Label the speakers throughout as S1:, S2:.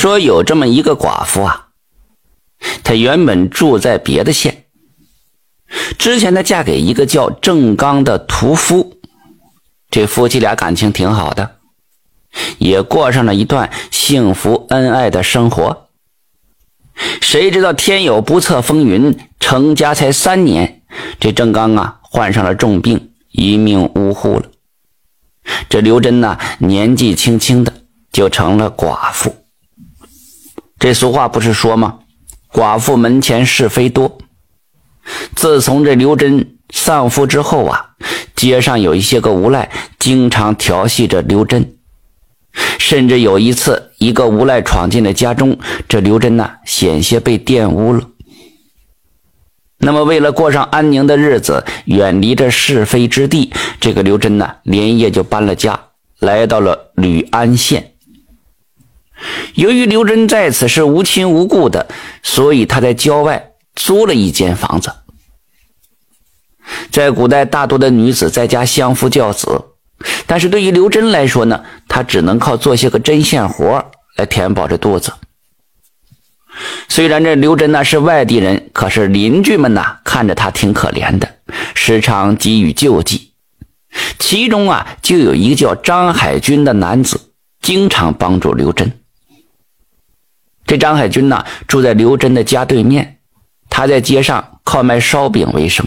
S1: 说有这么一个寡妇啊，她原本住在别的县，之前她嫁给一个叫郑刚的屠夫，这夫妻俩感情挺好的，也过上了一段幸福恩爱的生活。谁知道天有不测风云，成家才三年，这郑刚啊患上了重病，一命呜呼了。这刘真呐，年纪轻轻的就成了寡妇。这俗话不是说吗？寡妇门前是非多。自从这刘真丧夫之后啊，街上有一些个无赖经常调戏着刘真，甚至有一次，一个无赖闯进了家中，这刘真呢险些被玷污了。那么，为了过上安宁的日子，远离这是非之地，这个刘真呢，连夜就搬了家，来到了吕安县。由于刘真在此是无亲无故的，所以他在郊外租了一间房子。在古代，大多的女子在家相夫教子，但是对于刘真来说呢，她只能靠做些个针线活来填饱这肚子。虽然这刘真呢是外地人，可是邻居们呐看着他挺可怜的，时常给予救济。其中啊就有一个叫张海军的男子，经常帮助刘真。这张海军呢住在刘真的家对面，他在街上靠卖烧饼为生。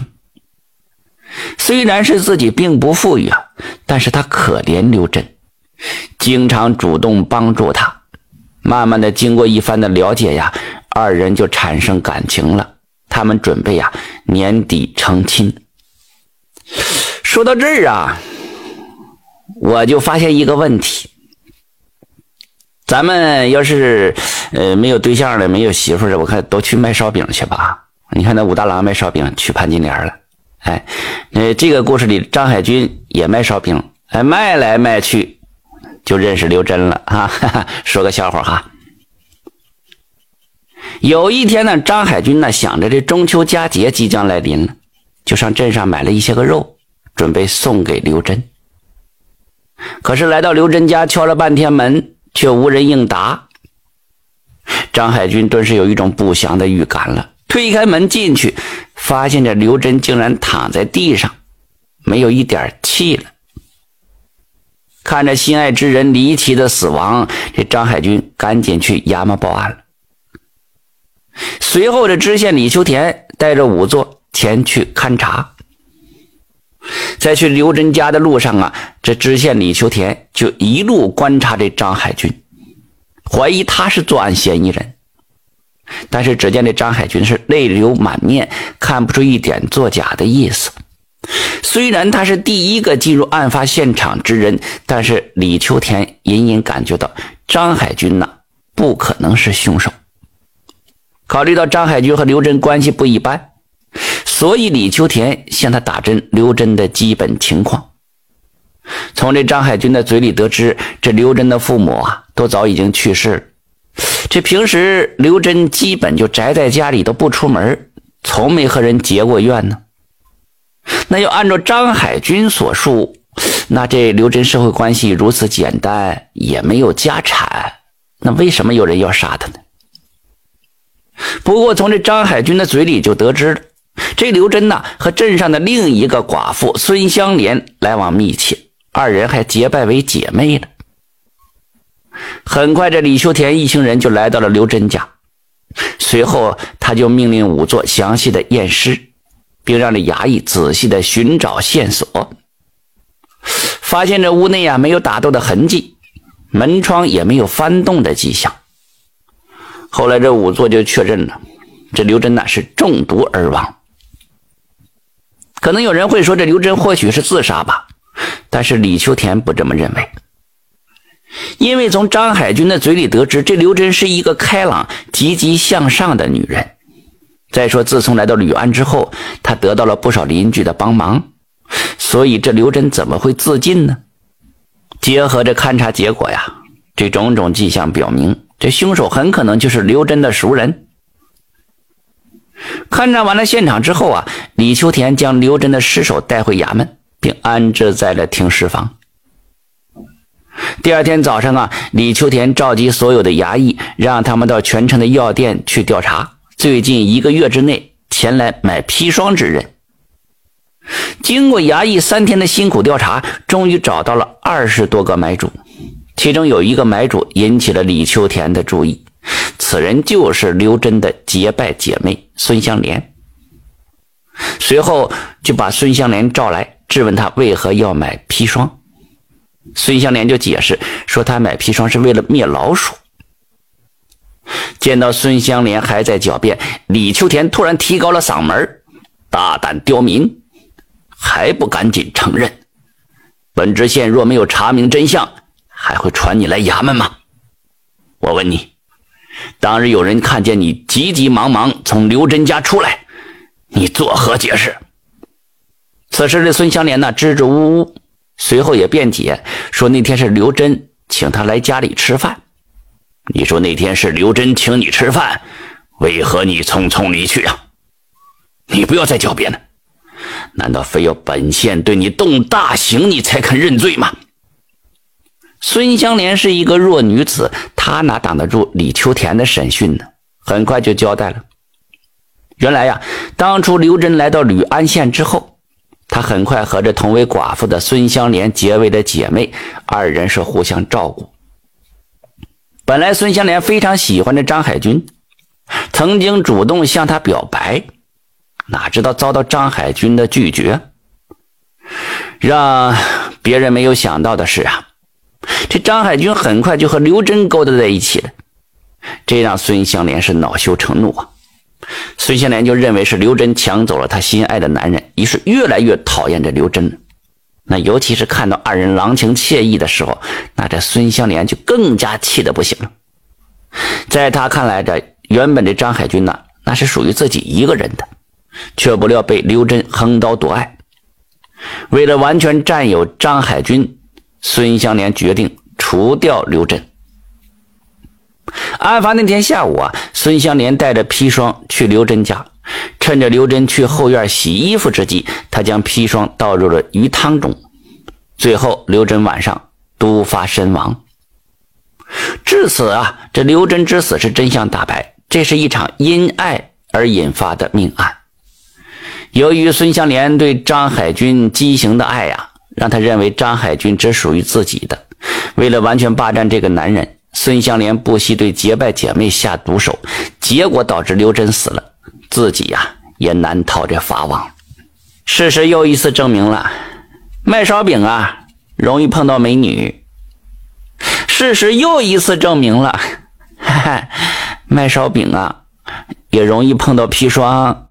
S1: 虽然是自己并不富裕啊，但是他可怜刘真，经常主动帮助他。慢慢的，经过一番的了解呀，二人就产生感情了。他们准备呀，年底成亲。说到这儿啊，我就发现一个问题：咱们要是呃没有对象的，没有媳妇的，我看都去卖烧饼去吧。你看那武大郎卖烧饼娶潘金莲了，哎，呃，这个故事里张海军也卖烧饼，哎，卖来卖去。就认识刘真了啊！说个笑话哈。有一天呢，张海军呢想着这中秋佳节即将来临了，就上镇上买了一些个肉，准备送给刘真。可是来到刘真家，敲了半天门，却无人应答。张海军顿时有一种不祥的预感了，推开门进去，发现这刘真竟然躺在地上，没有一点气了。看着心爱之人离奇的死亡，这张海军赶紧去衙门报案了。随后，这知县李秋田带着仵作前去勘察。在去刘真家的路上啊，这知县李秋田就一路观察这张海军，怀疑他是作案嫌疑人。但是，只见这张海军是泪流满面，看不出一点作假的意思。虽然他是第一个进入案发现场之人，但是李秋田隐隐感觉到张海军呐不可能是凶手。考虑到张海军和刘真关系不一般，所以李秋田向他打针刘真的基本情况。从这张海军的嘴里得知，这刘真的父母啊都早已经去世了。这平时刘真基本就宅在家里，都不出门，从没和人结过怨呢。那要按照张海军所述，那这刘真社会关系如此简单，也没有家产，那为什么有人要杀他呢？不过从这张海军的嘴里就得知了，这刘真呢和镇上的另一个寡妇孙香莲来往密切，二人还结拜为姐妹了。很快，这李秀田一行人就来到了刘真家，随后他就命令仵作详细的验尸。并让这衙役仔细的寻找线索，发现这屋内啊没有打斗的痕迹，门窗也没有翻动的迹象。后来这仵作就确认了，这刘真呐是中毒而亡。可能有人会说，这刘真或许是自杀吧，但是李秋田不这么认为，因为从张海军的嘴里得知，这刘真是一个开朗、积极向上的女人。再说，自从来到吕安之后，他得到了不少邻居的帮忙，所以这刘真怎么会自尽呢？结合着勘查结果呀，这种种迹象表明，这凶手很可能就是刘真的熟人。勘察完了现场之后啊，李秋田将刘真的尸首带回衙门，安置在了停尸房。第二天早上啊，李秋田召集所有的衙役，让他们到全城的药店去调查最近一个月之内前来买砒霜之人。经过衙役三天的辛苦调查，终于找到了二十多个买主，其中有一个买主引起了李秋田的注意，此人就是刘真的结拜姐妹孙香莲。随后就把孙香莲召来，质问他为何要买砒霜。孙香莲就解释说，他买砒霜是为了灭老鼠。见到孙香莲还在狡辩，李秋田突然提高了嗓门：“大胆刁民，还不赶紧承认？本知县若没有查明真相，还会传你来衙门吗？我问你，当日有人看见你急急忙忙从刘真家出来，你作何解释？”此时的孙香莲呢，支支吾吾。随后也辩解说，那天是刘真请他来家里吃饭。你说那天是刘真请你吃饭，为何你匆匆离去啊？你不要再狡辩了。难道非要本县对你动大刑，你才肯认罪吗？孙香莲是一个弱女子，她哪挡得住李秋田的审讯呢？很快就交代了。原来呀，当初刘真来到吕安县之后。他很快和这同为寡妇的孙香莲结为了姐妹，二人是互相照顾。本来孙香莲非常喜欢这张海军，曾经主动向他表白，哪知道遭到张海军的拒绝。让别人没有想到的是啊，这张海军很快就和刘真勾搭在一起了，这让孙香莲是恼羞成怒啊。孙香莲就认为是刘真抢走了她心爱的男人，于是越来越讨厌这刘真。那尤其是看到二人郎情妾意的时候，那这孙香莲就更加气得不行了。在他看来，这原本的张海军呢，那是属于自己一个人的，却不料被刘真横刀夺爱。为了完全占有张海军，孙香莲决定除掉刘真。案发那天下午啊，孙香莲带着砒霜去刘真家，趁着刘真去后院洗衣服之际，她将砒霜倒入了鱼汤中，最后刘真晚上毒发身亡。至此啊，这刘真之死是真相大白，这是一场因爱而引发的命案。由于孙香莲对张海军畸形的爱呀，让他认为张海军只属于自己的，为了完全霸占这个男人。孙香莲不惜对结拜姐妹下毒手，结果导致刘真死了，自己呀也难逃这法网。事实又一次证明了，卖烧饼啊容易碰到美女。事实又一次证明了，卖烧饼啊也容易碰到砒霜。